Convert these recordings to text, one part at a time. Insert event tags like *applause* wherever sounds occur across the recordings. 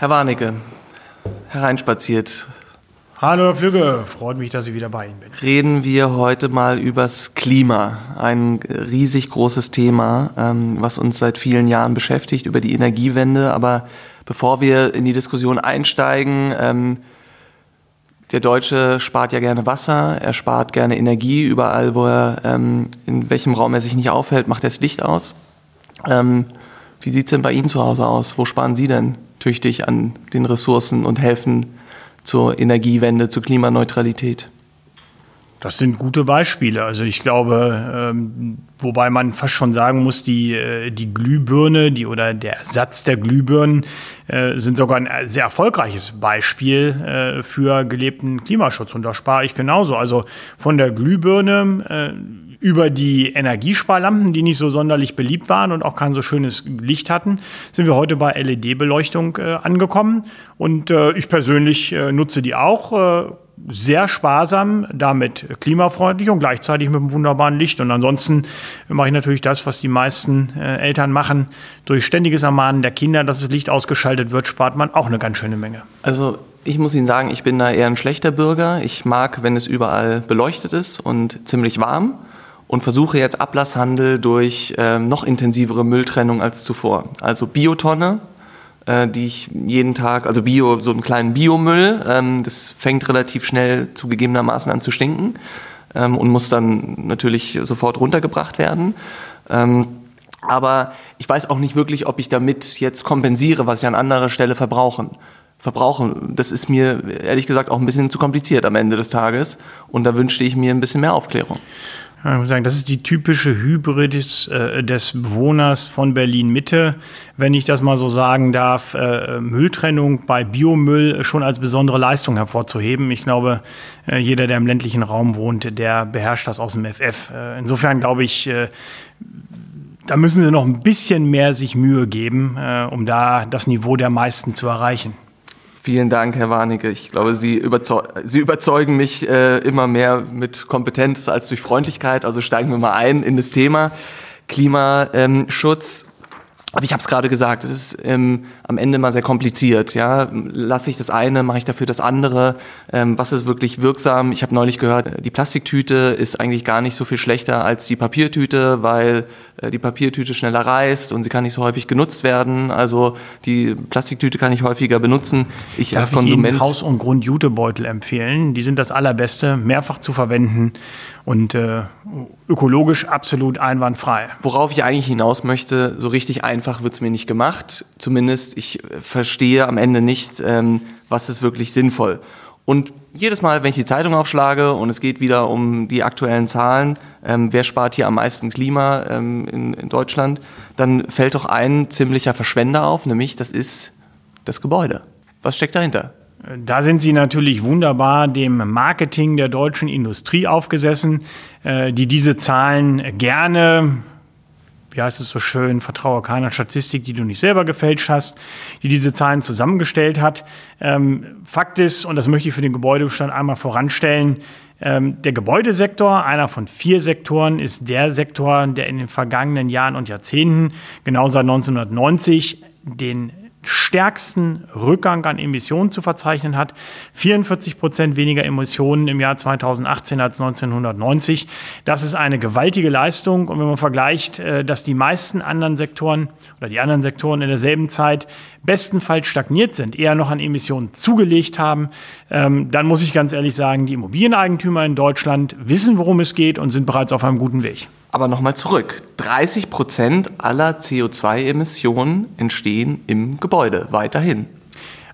Herr Warnecke, hereinspaziert. Hallo Herr Flügge, freut mich, dass ich wieder bei Ihnen bin. Reden wir heute mal übers Klima. Ein riesig großes Thema, ähm, was uns seit vielen Jahren beschäftigt, über die Energiewende. Aber bevor wir in die Diskussion einsteigen, ähm, der Deutsche spart ja gerne Wasser, er spart gerne Energie. Überall, wo er, ähm, in welchem Raum er sich nicht aufhält, macht er das Licht aus. Wie sieht es denn bei Ihnen zu Hause aus? Wo sparen Sie denn tüchtig an den Ressourcen und helfen zur Energiewende, zur Klimaneutralität? Das sind gute Beispiele. Also ich glaube, ähm, wobei man fast schon sagen muss, die, äh, die Glühbirne die, oder der Ersatz der Glühbirnen äh, sind sogar ein sehr erfolgreiches Beispiel äh, für gelebten Klimaschutz. Und da spare ich genauso. Also von der Glühbirne äh, über die Energiesparlampen, die nicht so sonderlich beliebt waren und auch kein so schönes Licht hatten, sind wir heute bei LED-Beleuchtung äh, angekommen. Und äh, ich persönlich äh, nutze die auch äh, sehr sparsam, damit klimafreundlich und gleichzeitig mit einem wunderbaren Licht. Und ansonsten mache ich natürlich das, was die meisten äh, Eltern machen. Durch ständiges Ermahnen der Kinder, dass das Licht ausgeschaltet wird, spart man auch eine ganz schöne Menge. Also ich muss Ihnen sagen, ich bin da eher ein schlechter Bürger. Ich mag, wenn es überall beleuchtet ist und ziemlich warm und versuche jetzt Ablasshandel durch äh, noch intensivere Mülltrennung als zuvor. Also Biotonne, äh, die ich jeden Tag, also Bio, so einen kleinen Biomüll, ähm, das fängt relativ schnell zugegebenermaßen an zu stinken ähm, und muss dann natürlich sofort runtergebracht werden. Ähm, aber ich weiß auch nicht wirklich, ob ich damit jetzt kompensiere, was ich an anderer Stelle verbrauchen verbrauchen. Das ist mir ehrlich gesagt auch ein bisschen zu kompliziert am Ende des Tages. Und da wünschte ich mir ein bisschen mehr Aufklärung. Ich muss sagen, das ist die typische Hybrid des, äh, des Bewohners von Berlin-Mitte, wenn ich das mal so sagen darf, äh, Mülltrennung bei Biomüll schon als besondere Leistung hervorzuheben. Ich glaube, äh, jeder, der im ländlichen Raum wohnt, der beherrscht das aus dem FF. Äh, insofern glaube ich, äh, da müssen sie noch ein bisschen mehr sich Mühe geben, äh, um da das Niveau der meisten zu erreichen. Vielen Dank, Herr Warnecke. Ich glaube, Sie, überzeug Sie überzeugen mich äh, immer mehr mit Kompetenz als durch Freundlichkeit. Also steigen wir mal ein in das Thema Klimaschutz. Aber ich habe es gerade gesagt, es ist ähm, am Ende mal sehr kompliziert. Ja? Lasse ich das eine, mache ich dafür das andere? Ähm, was ist wirklich wirksam? Ich habe neulich gehört, die Plastiktüte ist eigentlich gar nicht so viel schlechter als die Papiertüte, weil äh, die Papiertüte schneller reißt und sie kann nicht so häufig genutzt werden. Also die Plastiktüte kann ich häufiger benutzen. Ich Darf als Konsument. Ich Haus- und Grund-Jutebeutel empfehlen. Die sind das allerbeste, mehrfach zu verwenden und äh, ökologisch absolut einwandfrei. Worauf ich eigentlich hinaus möchte, so richtig einfach wird es mir nicht gemacht. Zumindest ich verstehe am Ende nicht, ähm, was ist wirklich sinnvoll. Und jedes Mal, wenn ich die Zeitung aufschlage und es geht wieder um die aktuellen Zahlen, ähm, wer spart hier am meisten Klima ähm, in, in Deutschland, dann fällt doch ein ziemlicher Verschwender auf, nämlich das ist das Gebäude. Was steckt dahinter? Da sind Sie natürlich wunderbar dem Marketing der deutschen Industrie aufgesessen, äh, die diese Zahlen gerne, wie heißt es so schön, vertraue keiner Statistik, die du nicht selber gefälscht hast, die diese Zahlen zusammengestellt hat. Ähm, Fakt ist, und das möchte ich für den Gebäudebestand einmal voranstellen, ähm, der Gebäudesektor, einer von vier Sektoren, ist der Sektor, der in den vergangenen Jahren und Jahrzehnten, genau seit 1990, den stärksten Rückgang an Emissionen zu verzeichnen hat. 44 Prozent weniger Emissionen im Jahr 2018 als 1990. Das ist eine gewaltige Leistung. Und wenn man vergleicht, äh, dass die meisten anderen Sektoren oder die anderen Sektoren in derselben Zeit bestenfalls stagniert sind, eher noch an Emissionen zugelegt haben, ähm, dann muss ich ganz ehrlich sagen, die Immobilieneigentümer in Deutschland wissen, worum es geht und sind bereits auf einem guten Weg. Aber nochmal zurück. 30 Prozent aller CO2-Emissionen entstehen im Gebäude weiterhin.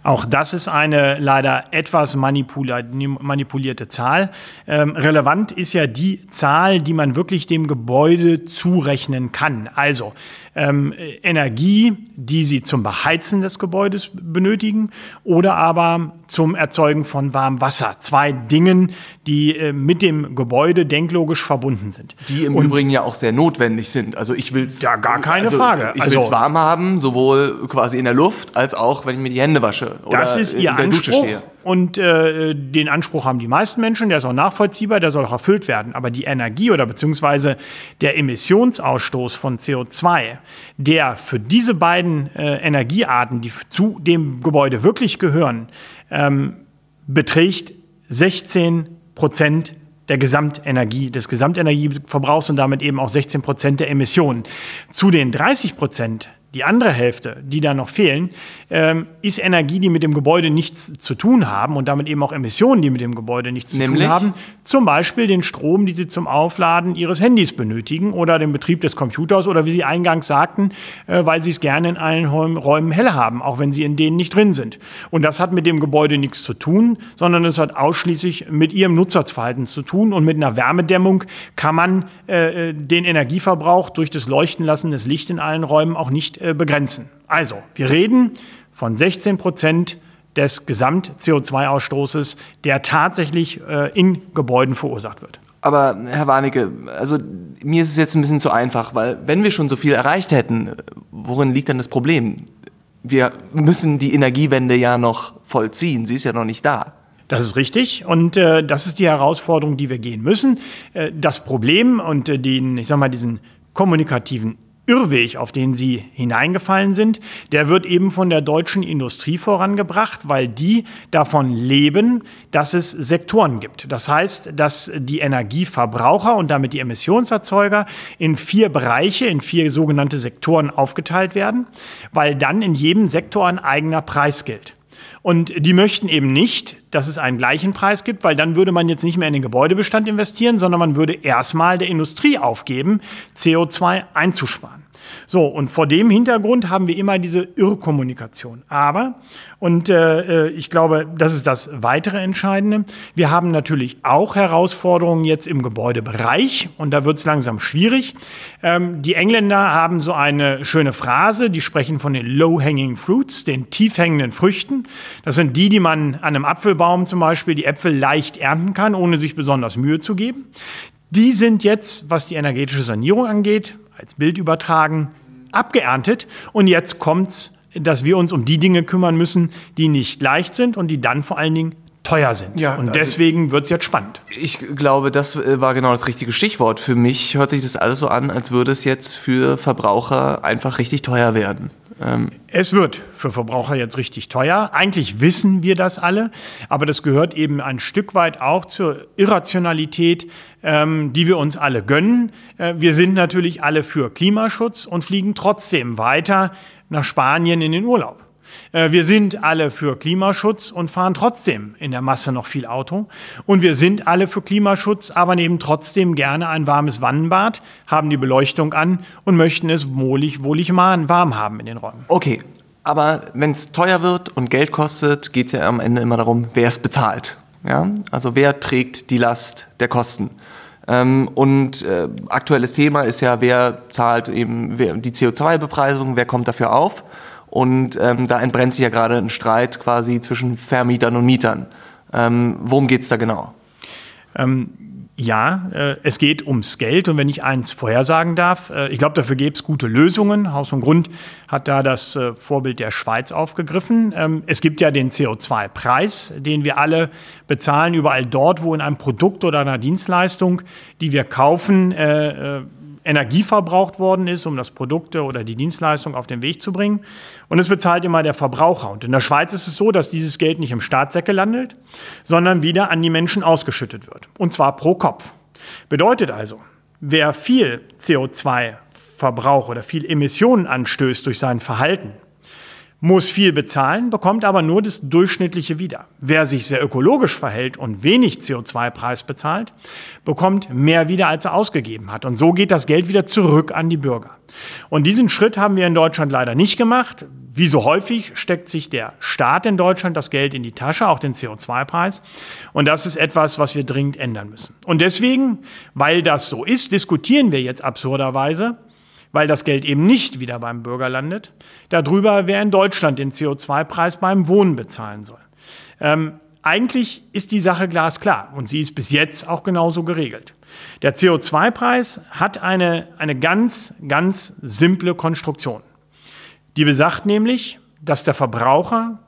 Auch das ist eine leider etwas manipulierte Zahl. Ähm, relevant ist ja die Zahl, die man wirklich dem Gebäude zurechnen kann. Also ähm, Energie, die sie zum Beheizen des Gebäudes benötigen oder aber zum Erzeugen von warmem Wasser. Zwei Dingen, die äh, mit dem Gebäude denklogisch verbunden sind. Die im Und, Übrigen ja auch sehr notwendig sind. Also ich will es ja gar keine also, Frage. Ich will es also, warm haben, sowohl quasi in der Luft als auch, wenn ich mir die Hände wasche oder das ist ihr in der Anspruch. Dusche stehe. Und äh, den Anspruch haben die meisten Menschen, der ist auch nachvollziehbar, der soll auch erfüllt werden. Aber die Energie oder beziehungsweise der Emissionsausstoß von CO2, der für diese beiden äh, Energiearten, die zu dem Gebäude wirklich gehören, ähm, beträgt 16 Prozent der Gesamtenergie, des Gesamtenergieverbrauchs und damit eben auch 16 Prozent der Emissionen. Zu den 30 Prozent die andere Hälfte, die da noch fehlen, ähm, ist Energie, die mit dem Gebäude nichts zu tun haben und damit eben auch Emissionen, die mit dem Gebäude nichts zu Nämlich? tun haben. Zum Beispiel den Strom, die Sie zum Aufladen Ihres Handys benötigen oder den Betrieb des Computers oder wie Sie eingangs sagten, äh, weil Sie es gerne in allen Räumen hell haben, auch wenn Sie in denen nicht drin sind. Und das hat mit dem Gebäude nichts zu tun, sondern es hat ausschließlich mit Ihrem Nutzerverhalten zu tun. Und mit einer Wärmedämmung kann man äh, äh den Energieverbrauch durch das Leuchten lassen des Licht in allen Räumen auch nicht äh, begrenzen. Also, wir reden von 16 Prozent des Gesamt-CO2-Ausstoßes, der tatsächlich äh, in Gebäuden verursacht wird. Aber Herr Warnecke, also mir ist es jetzt ein bisschen zu einfach, weil wenn wir schon so viel erreicht hätten, worin liegt dann das Problem? Wir müssen die Energiewende ja noch vollziehen, sie ist ja noch nicht da. Das ist richtig und äh, das ist die Herausforderung, die wir gehen müssen. Äh, das Problem und äh, den, ich sag mal, diesen kommunikativen Irrweg, auf den sie hineingefallen sind, der wird eben von der deutschen Industrie vorangebracht, weil die davon leben, dass es Sektoren gibt. Das heißt, dass die Energieverbraucher und damit die Emissionserzeuger in vier Bereiche, in vier sogenannte Sektoren aufgeteilt werden, weil dann in jedem Sektor ein eigener Preis gilt. Und die möchten eben nicht, dass es einen gleichen Preis gibt, weil dann würde man jetzt nicht mehr in den Gebäudebestand investieren, sondern man würde erstmal der Industrie aufgeben, CO2 einzusparen. So, und vor dem Hintergrund haben wir immer diese Irrkommunikation. Aber, und äh, ich glaube, das ist das weitere Entscheidende, wir haben natürlich auch Herausforderungen jetzt im Gebäudebereich und da wird es langsam schwierig. Ähm, die Engländer haben so eine schöne Phrase, die sprechen von den Low-Hanging Fruits, den tief hängenden Früchten. Das sind die, die man an einem Apfelbaum zum Beispiel die Äpfel leicht ernten kann, ohne sich besonders Mühe zu geben. Die sind jetzt, was die energetische Sanierung angeht, als Bild übertragen, abgeerntet. Und jetzt kommt's, dass wir uns um die Dinge kümmern müssen, die nicht leicht sind und die dann vor allen Dingen teuer sind. Ja, und also deswegen wird es jetzt spannend. Ich glaube, das äh, war genau das richtige Stichwort. Für mich hört sich das alles so an, als würde es jetzt für Verbraucher einfach richtig teuer werden. Ähm es wird für Verbraucher jetzt richtig teuer. Eigentlich wissen wir das alle, aber das gehört eben ein Stück weit auch zur Irrationalität, ähm, die wir uns alle gönnen. Äh, wir sind natürlich alle für Klimaschutz und fliegen trotzdem weiter nach Spanien in den Urlaub. Äh, wir sind alle für Klimaschutz und fahren trotzdem in der Masse noch viel Auto. Und wir sind alle für Klimaschutz, aber nehmen trotzdem gerne ein warmes Wannenbad, haben die Beleuchtung an und möchten es wohlig, wohlig warm haben in den Räumen. Okay, aber wenn es teuer wird und Geld kostet, geht es ja am Ende immer darum, wer es bezahlt. Ja? Also wer trägt die Last der Kosten? Ähm, und äh, aktuelles Thema ist ja, wer zahlt eben wer, die CO2-Bepreisung, wer kommt dafür auf? Und ähm, da entbrennt sich ja gerade ein Streit quasi zwischen Vermietern und Mietern. Ähm, worum geht es da genau? Ähm, ja, äh, es geht ums Geld und wenn ich eins vorhersagen darf, äh, ich glaube, dafür gäbe es gute Lösungen. Haus und Grund hat da das äh, Vorbild der Schweiz aufgegriffen. Ähm, es gibt ja den CO2-Preis, den wir alle bezahlen, überall dort, wo in einem Produkt oder einer Dienstleistung, die wir kaufen, Energie verbraucht worden ist, um das Produkt oder die Dienstleistung auf den Weg zu bringen. Und es bezahlt immer der Verbraucher. Und in der Schweiz ist es so, dass dieses Geld nicht im Staatssäcke landet, sondern wieder an die Menschen ausgeschüttet wird. Und zwar pro Kopf. Bedeutet also, wer viel CO2 Verbrauch oder viel Emissionen anstößt durch sein Verhalten, muss viel bezahlen, bekommt aber nur das Durchschnittliche wieder. Wer sich sehr ökologisch verhält und wenig CO2-Preis bezahlt, bekommt mehr wieder, als er ausgegeben hat. Und so geht das Geld wieder zurück an die Bürger. Und diesen Schritt haben wir in Deutschland leider nicht gemacht. Wie so häufig steckt sich der Staat in Deutschland das Geld in die Tasche, auch den CO2-Preis. Und das ist etwas, was wir dringend ändern müssen. Und deswegen, weil das so ist, diskutieren wir jetzt absurderweise weil das Geld eben nicht wieder beim Bürger landet, darüber, wer in Deutschland den CO2-Preis beim Wohnen bezahlen soll. Ähm, eigentlich ist die Sache glasklar und sie ist bis jetzt auch genauso geregelt. Der CO2-Preis hat eine, eine ganz, ganz simple Konstruktion. Die besagt nämlich, dass der Verbraucher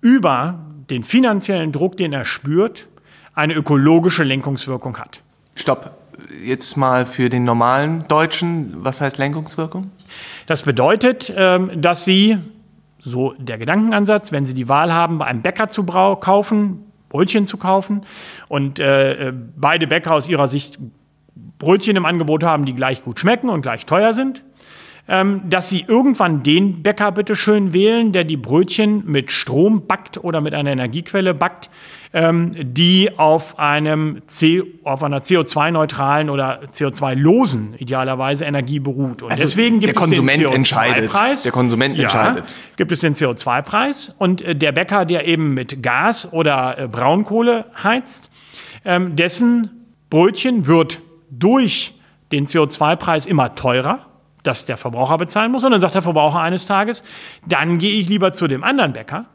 über den finanziellen Druck, den er spürt, eine ökologische Lenkungswirkung hat. Stopp. Jetzt mal für den normalen Deutschen, was heißt Lenkungswirkung? Das bedeutet, ähm, dass Sie, so der Gedankenansatz, wenn Sie die Wahl haben, bei einem Bäcker zu kaufen, Brötchen zu kaufen und äh, äh, beide Bäcker aus ihrer Sicht Brötchen im Angebot haben, die gleich gut schmecken und gleich teuer sind, dass sie irgendwann den Bäcker bitte schön wählen, der die Brötchen mit Strom backt oder mit einer Energiequelle backt, ähm, die auf einem C, auf einer CO2-neutralen oder CO2-losen idealerweise Energie beruht. Und also deswegen gibt der es Konsument den CO2-Preis. Der Konsument ja, entscheidet. Gibt es den CO2-Preis und äh, der Bäcker, der eben mit Gas oder äh, Braunkohle heizt, ähm, dessen Brötchen wird durch den CO2-Preis immer teurer das der Verbraucher bezahlen muss. Und dann sagt der Verbraucher eines Tages, dann gehe ich lieber zu dem anderen Bäcker,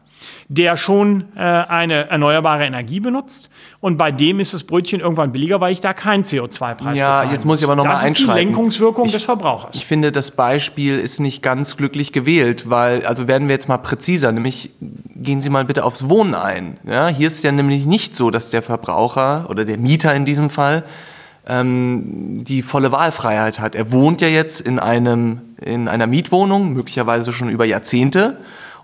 der schon äh, eine erneuerbare Energie benutzt. Und bei dem ist das Brötchen irgendwann billiger, weil ich da keinen CO2-Preis Ja, jetzt muss ich aber nochmal einschreiten. Das ist die Lenkungswirkung ich, des Verbrauchers. Ich finde, das Beispiel ist nicht ganz glücklich gewählt, weil, also werden wir jetzt mal präziser, nämlich gehen Sie mal bitte aufs Wohnen ein. Ja, hier ist ja nämlich nicht so, dass der Verbraucher oder der Mieter in diesem Fall ähm, die volle Wahlfreiheit hat. Er wohnt ja jetzt in, einem, in einer Mietwohnung, möglicherweise schon über Jahrzehnte.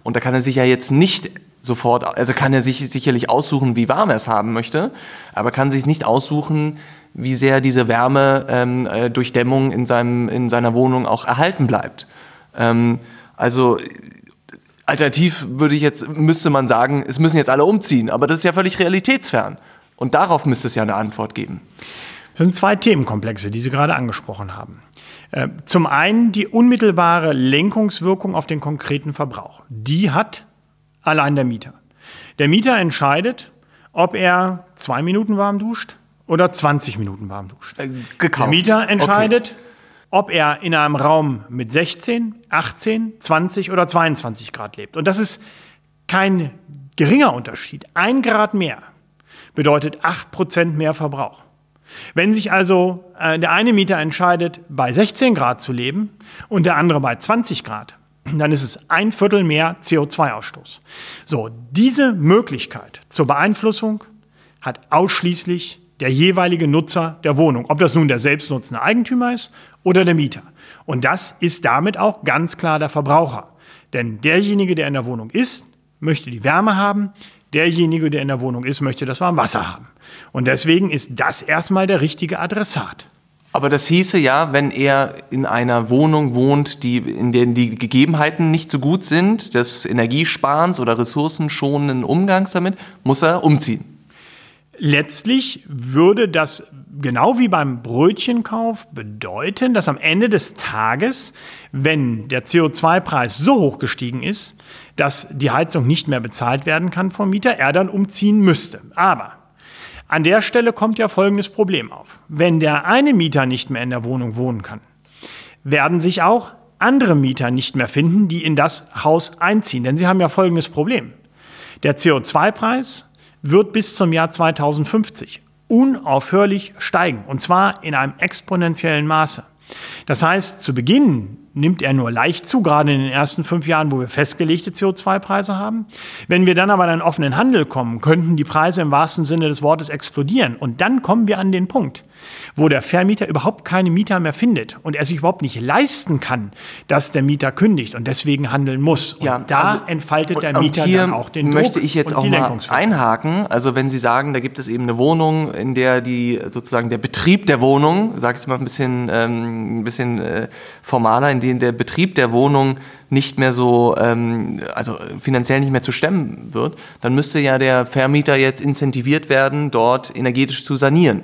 Und da kann er sich ja jetzt nicht sofort, also kann er sich sicherlich aussuchen, wie warm er es haben möchte, aber kann sich nicht aussuchen, wie sehr diese Wärme ähm, äh, durch Dämmung in, seinem, in seiner Wohnung auch erhalten bleibt. Ähm, also alternativ würde ich jetzt, müsste man sagen, es müssen jetzt alle umziehen, aber das ist ja völlig realitätsfern. Und darauf müsste es ja eine Antwort geben. Das sind zwei Themenkomplexe, die Sie gerade angesprochen haben. Äh, zum einen die unmittelbare Lenkungswirkung auf den konkreten Verbrauch. Die hat allein der Mieter. Der Mieter entscheidet, ob er zwei Minuten warm duscht oder 20 Minuten warm duscht. Äh, gekauft. Der Mieter entscheidet, okay. ob er in einem Raum mit 16, 18, 20 oder 22 Grad lebt. Und das ist kein geringer Unterschied. Ein Grad mehr bedeutet 8 Prozent mehr Verbrauch. Wenn sich also äh, der eine Mieter entscheidet, bei 16 Grad zu leben und der andere bei 20 Grad, dann ist es ein Viertel mehr CO2-Ausstoß. So, diese Möglichkeit zur Beeinflussung hat ausschließlich der jeweilige Nutzer der Wohnung, ob das nun der selbstnutzende Eigentümer ist oder der Mieter. Und das ist damit auch ganz klar der Verbraucher. Denn derjenige, der in der Wohnung ist, möchte die Wärme haben, derjenige, der in der Wohnung ist, möchte das warme Wasser haben. Und deswegen ist das erstmal der richtige Adressat. Aber das hieße ja, wenn er in einer Wohnung wohnt, die, in der die Gegebenheiten nicht so gut sind, des Energiesparens oder ressourcenschonenden Umgangs damit, muss er umziehen. Letztlich würde das genau wie beim Brötchenkauf bedeuten, dass am Ende des Tages, wenn der CO2-Preis so hoch gestiegen ist, dass die Heizung nicht mehr bezahlt werden kann vom Mieter, er dann umziehen müsste. Aber an der Stelle kommt ja folgendes Problem auf. Wenn der eine Mieter nicht mehr in der Wohnung wohnen kann, werden sich auch andere Mieter nicht mehr finden, die in das Haus einziehen. Denn sie haben ja folgendes Problem. Der CO2-Preis wird bis zum Jahr 2050 unaufhörlich steigen. Und zwar in einem exponentiellen Maße. Das heißt, zu Beginn nimmt er nur leicht zu, gerade in den ersten fünf Jahren, wo wir festgelegte CO2-Preise haben. Wenn wir dann aber in einen offenen Handel kommen, könnten die Preise im wahrsten Sinne des Wortes explodieren. Und dann kommen wir an den Punkt, wo der Vermieter überhaupt keine Mieter mehr findet und er sich überhaupt nicht leisten kann, dass der Mieter kündigt und deswegen handeln muss. Und ja, da also, entfaltet der Mieter dann auch den Druck. Möchte ich jetzt auch mal einhaken. Also wenn Sie sagen, da gibt es eben eine Wohnung, in der die sozusagen der Betrieb der Wohnung, sage ich mal ein bisschen, ähm, ein bisschen äh, formaler, in dem der Betrieb der Wohnung nicht mehr so, ähm, also finanziell nicht mehr zu stemmen wird, dann müsste ja der Vermieter jetzt incentiviert werden, dort energetisch zu sanieren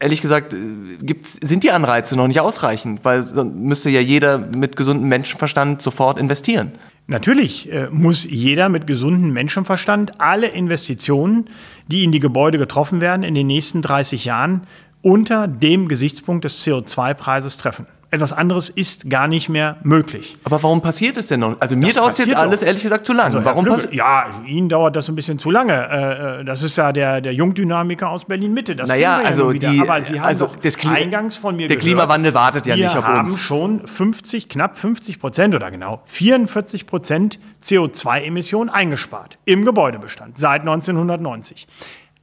ehrlich gesagt, äh, gibt's, sind die Anreize noch nicht ausreichend, weil dann müsste ja jeder mit gesundem Menschenverstand sofort investieren. Natürlich äh, muss jeder mit gesundem Menschenverstand alle Investitionen, die in die Gebäude getroffen werden, in den nächsten 30 Jahren unter dem Gesichtspunkt des CO2-Preises treffen. Etwas anderes ist gar nicht mehr möglich. Aber warum passiert es denn noch? Also mir dauert es jetzt alles ehrlich gesagt zu lange. Also warum Flügel, ja, Ihnen dauert das ein bisschen zu lange. Äh, das ist ja der, der Jungdynamiker aus Berlin-Mitte. Das naja, also ja die, Aber Sie haben also das Klima, eingangs von mir Der gehört, Klimawandel wartet ja wir nicht auf haben uns. schon 50, knapp 50 Prozent oder genau 44 Prozent CO2-Emissionen eingespart im Gebäudebestand seit 1990.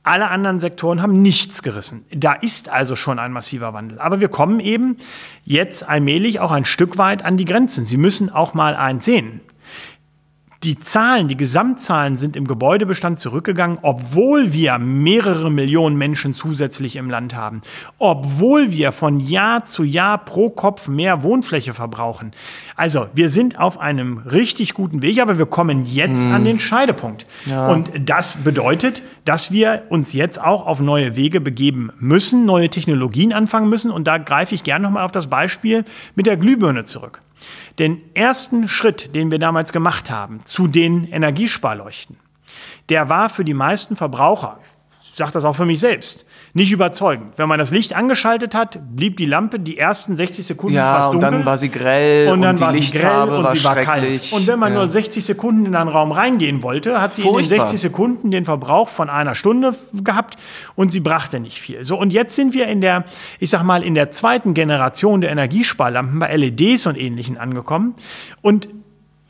Alle anderen Sektoren haben nichts gerissen. Da ist also schon ein massiver Wandel. Aber wir kommen eben jetzt allmählich auch ein Stück weit an die Grenzen. Sie müssen auch mal eins sehen. Die Zahlen, die Gesamtzahlen sind im Gebäudebestand zurückgegangen, obwohl wir mehrere Millionen Menschen zusätzlich im Land haben, obwohl wir von Jahr zu Jahr pro Kopf mehr Wohnfläche verbrauchen. Also wir sind auf einem richtig guten Weg, aber wir kommen jetzt an den Scheidepunkt. Und das bedeutet, dass wir uns jetzt auch auf neue Wege begeben müssen, neue Technologien anfangen müssen. Und da greife ich gerne nochmal auf das Beispiel mit der Glühbirne zurück. Den ersten Schritt, den wir damals gemacht haben zu den Energiesparleuchten, der war für die meisten Verbraucher, ich sage das auch für mich selbst, nicht überzeugend. Wenn man das Licht angeschaltet hat, blieb die Lampe die ersten 60 Sekunden Ja, fast und dunkel. dann war sie grell und dann die war sie Lichtfarbe grell und war sie war kalt. schrecklich. Und wenn man ja. nur 60 Sekunden in einen Raum reingehen wollte, hat sie in den Furchtbar. 60 Sekunden den Verbrauch von einer Stunde gehabt und sie brachte nicht viel. So, und jetzt sind wir in der, ich sag mal, in der zweiten Generation der Energiesparlampen bei LEDs und ähnlichen angekommen. Und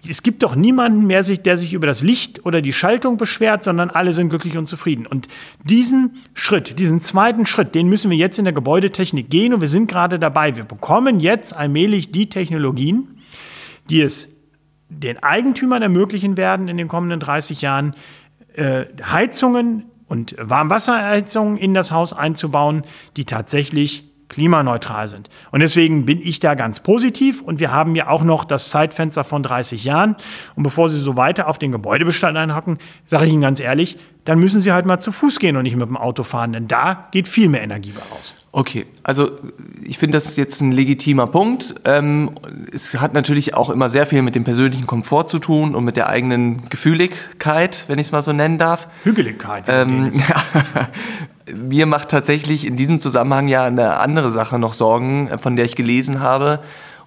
es gibt doch niemanden mehr, der sich über das Licht oder die Schaltung beschwert, sondern alle sind glücklich und zufrieden. Und diesen Schritt, diesen zweiten Schritt, den müssen wir jetzt in der Gebäudetechnik gehen und wir sind gerade dabei. Wir bekommen jetzt allmählich die Technologien, die es den Eigentümern ermöglichen werden, in den kommenden 30 Jahren äh, Heizungen und Warmwasserheizungen in das Haus einzubauen, die tatsächlich klimaneutral sind. Und deswegen bin ich da ganz positiv und wir haben ja auch noch das Zeitfenster von 30 Jahren. Und bevor Sie so weiter auf den Gebäudebestand einhacken, sage ich Ihnen ganz ehrlich, dann müssen Sie halt mal zu Fuß gehen und nicht mit dem Auto fahren, denn da geht viel mehr Energie bei raus. Okay, also ich finde, das ist jetzt ein legitimer Punkt. Ähm, es hat natürlich auch immer sehr viel mit dem persönlichen Komfort zu tun und mit der eigenen Gefühligkeit, wenn ich es mal so nennen darf. Hügeligkeit. Ähm, *laughs* mir macht tatsächlich in diesem Zusammenhang ja eine andere Sache noch Sorgen, äh, von der ich gelesen habe.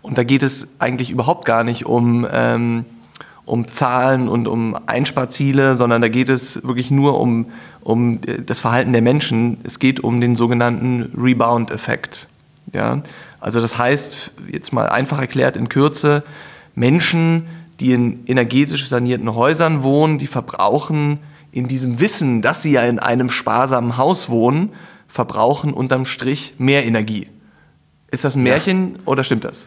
Und da geht es eigentlich überhaupt gar nicht um, ähm, um Zahlen und um Einsparziele, sondern da geht es wirklich nur um, um äh, das Verhalten der Menschen. Es geht um den sogenannten Rebound-Effekt. Ja? Also das heißt, jetzt mal einfach erklärt in Kürze, Menschen, die in energetisch sanierten Häusern wohnen, die verbrauchen in diesem Wissen, dass sie ja in einem sparsamen Haus wohnen, verbrauchen unterm Strich mehr Energie. Ist das ein Märchen oder stimmt das?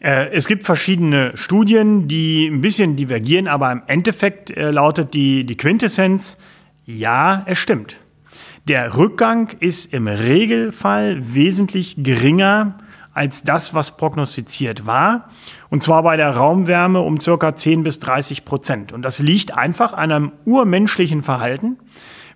Äh, Es gibt verschiedene Studien, die ein bisschen divergieren, aber im Endeffekt äh, lautet die, die Quintessenz, ja, es stimmt. Der Rückgang ist im Regelfall wesentlich geringer als das, was prognostiziert war. Und zwar bei der Raumwärme um circa 10 bis 30 Prozent. Und das liegt einfach an einem urmenschlichen Verhalten.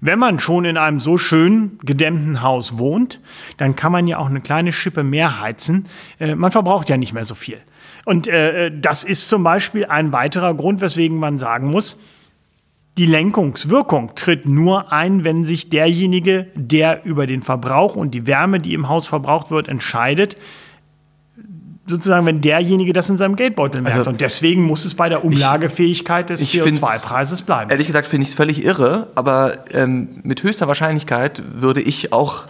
Wenn man schon in einem so schön gedämmten Haus wohnt, dann kann man ja auch eine kleine Schippe mehr heizen. Äh, man verbraucht ja nicht mehr so viel. Und äh, das ist zum Beispiel ein weiterer Grund, weswegen man sagen muss, die Lenkungswirkung tritt nur ein, wenn sich derjenige, der über den Verbrauch und die Wärme, die im Haus verbraucht wird, entscheidet, sozusagen, wenn derjenige das in seinem Geldbeutel merkt. Also, und deswegen muss es bei der Umlagefähigkeit des ich find's- CO2-Preises bleiben. Ehrlich gesagt finde ich es völlig irre, aber ähm, mit höchster Wahrscheinlichkeit würde ich auch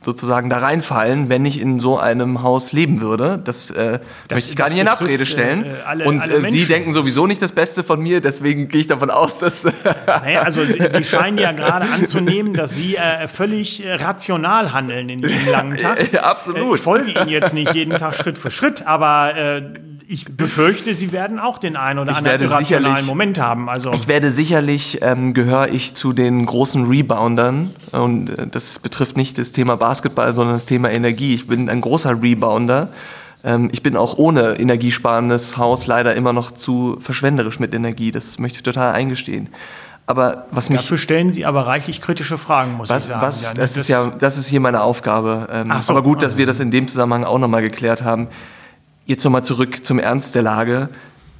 sozusagen da reinfallen, wenn ich in so einem Haus leben würde. Das, äh, möchte ich gar das nicht in Abrede stellen. äh, alle- Und alle äh, Sie denken sowieso nicht das Beste von mir, deswegen gehe ich davon aus, dass *laughs* Naja, also Sie scheinen ja gerade anzunehmen, dass Sie äh, völlig äh, rational handeln in Ihrem langen Tag. *laughs* Ja, absolut. Äh, Ich folge Ihnen jetzt nicht jeden Tag Schritt für Schritt, aber äh, ich befürchte, Sie werden auch den einen oder Ich anderen sicherlich- Moment haben. Also Ich werde sicherlich, ähm, gehöre ich zu den großen Reboundern und äh, das betrifft nicht das Thema Basketball, sondern das Thema Energie. Ich bin ein großer Rebounder. Ähm, ich bin auch ohne energiesparendes Haus leider immer noch zu verschwenderisch mit Energie. Das möchte ich total eingestehen. Aber was mich dafür stellen Sie aber reichlich kritische Fragen, muss was, ich sagen. was, Ja, ne, das, ist ja, das ist hier meine Aufgabe. Ähm, so, aber gut, dass wir das in dem Zusammenhang auch nochmal geklärt haben. Jetzt nochmal zurück zum Ernst der Lage.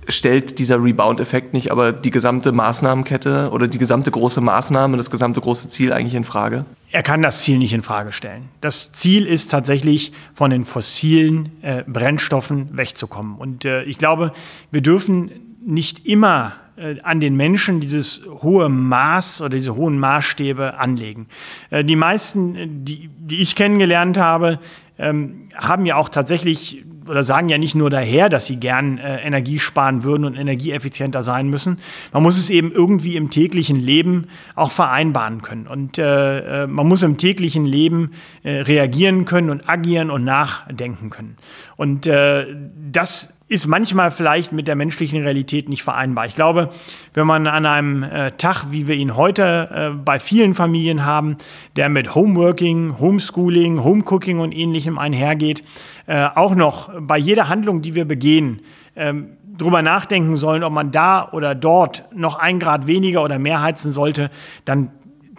stellt dieser Rebound-Effekt nicht aber die gesamte Maßnahmenkette oder die gesamte große Maßnahme, das gesamte große Ziel eigentlich in Frage? Er kann das Ziel nicht in Frage stellen. Das Ziel ist tatsächlich, von den fossilen äh, Brennstoffen wegzukommen. Und äh, ich glaube, wir dürfen nicht immer äh, an den Menschen dieses hohe Maß oder diese hohen Maßstäbe anlegen. Äh, die meisten, die, die ich kennengelernt habe, ähm, haben ja auch tatsächlich oder sagen ja nicht nur daher, dass sie gern äh, Energie sparen würden und energieeffizienter sein müssen. Man muss es eben irgendwie im täglichen Leben auch vereinbaren können. Und äh, äh, man muss im täglichen Leben äh, reagieren können und agieren und nachdenken können. Und äh, das ist manchmal vielleicht mit der menschlichen Realität nicht vereinbar. Ich glaube, wenn man an einem äh, Tag, wie wir ihn heute äh, bei vielen Familien haben, der mit Homeworking, Homeschooling, Homecooking und ähnlichem einhergeht, äh, auch noch bei jeder Handlung, die wir begehen, ähm, drüber nachdenken sollen, ob man da oder dort noch ein Grad weniger oder mehr heizen sollte, dann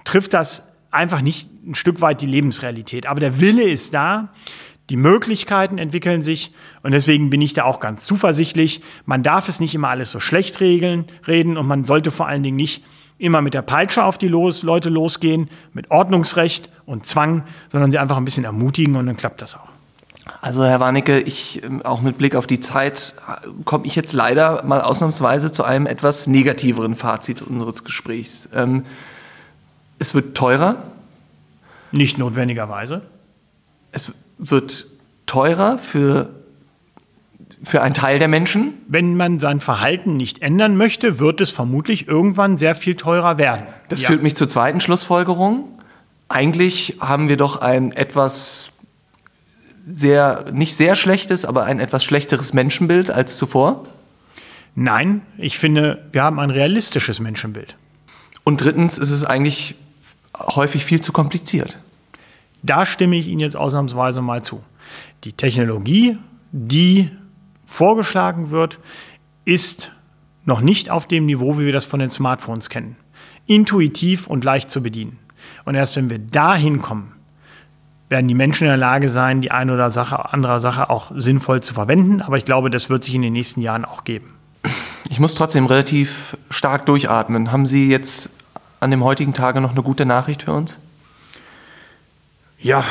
trifft das einfach nicht ein Stück weit die Lebensrealität. Aber der Wille ist da. Die Möglichkeiten entwickeln sich und deswegen bin ich da auch ganz zuversichtlich. Man darf es nicht immer alles so schlecht regeln, reden und man sollte vor allen Dingen nicht immer mit der Peitsche auf die los, Leute losgehen, mit Ordnungsrecht und Zwang, sondern sie einfach ein bisschen ermutigen und dann klappt das auch. Also Herr Warnecke, ich, ähm, auch mit Blick auf die Zeit, komme ich jetzt leider mal ausnahmsweise zu einem etwas negativeren Fazit unseres Gesprächs. Ähm, es wird teurer. Nicht notwendigerweise. Es wird teurer für, für einen Teil der Menschen. Wenn man sein Verhalten nicht ändern möchte, wird es vermutlich irgendwann sehr viel teurer werden. Das ja. führt mich zur zweiten Schlussfolgerung. Eigentlich haben wir doch ein etwas sehr, nicht sehr schlechtes, aber ein etwas schlechteres Menschenbild als zuvor. Nein, ich finde, wir haben ein realistisches Menschenbild. Und drittens ist es eigentlich häufig viel zu kompliziert. Da stimme ich Ihnen jetzt ausnahmsweise mal zu. Die Technologie, die vorgeschlagen wird, ist noch nicht auf dem Niveau, wie wir das von den Smartphones kennen. Intuitiv und leicht zu bedienen. Und erst wenn wir dahin kommen, werden die Menschen in der Lage sein, die eine oder Sache, andere Sache auch sinnvoll zu verwenden. Aber ich glaube, das wird sich in den nächsten Jahren auch geben. Ich muss trotzdem relativ stark durchatmen. Haben Sie jetzt an dem heutigen Tage noch eine gute Nachricht für uns? Ja,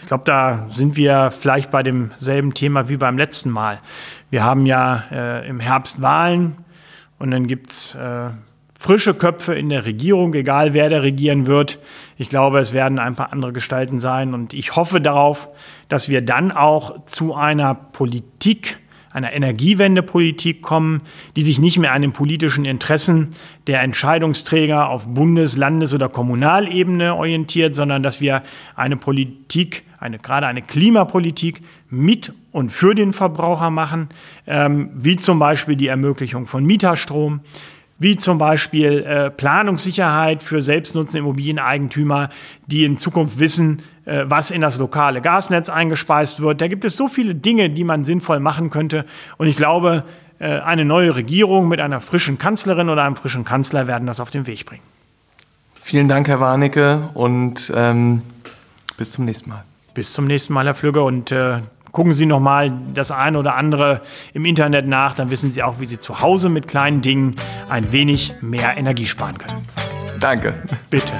ich glaube, da sind wir vielleicht bei demselben Thema wie beim letzten Mal. Wir haben ja äh, im Herbst Wahlen und dann gibt es äh, frische Köpfe in der Regierung, egal wer da regieren wird. Ich glaube, es werden ein paar andere Gestalten sein und ich hoffe darauf, dass wir dann auch zu einer Politik einer Energiewendepolitik kommen, die sich nicht mehr an den politischen Interessen der Entscheidungsträger auf Bundes-, Landes- oder Kommunalebene orientiert, sondern dass wir eine Politik, eine, gerade eine Klimapolitik mit und für den Verbraucher machen, ähm, wie zum Beispiel die Ermöglichung von Mieterstrom, wie zum Beispiel äh, Planungssicherheit für selbstnutzende Immobilieneigentümer, die in Zukunft wissen, äh, was in das lokale Gasnetz eingespeist wird. Da gibt es so viele Dinge, die man sinnvoll machen könnte. Und ich glaube, äh, eine neue Regierung mit einer frischen Kanzlerin oder einem frischen Kanzler werden das auf den Weg bringen. Vielen Dank, Herr Warnecke, und ähm, bis zum nächsten Mal. Bis zum nächsten Mal, Herr Flügge. Und äh, gucken Sie noch mal das eine oder andere im Internet nach, dann wissen Sie auch, wie Sie zu Hause mit kleinen Dingen ein wenig mehr Energie sparen können. Danke. Bitte.